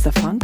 Mr.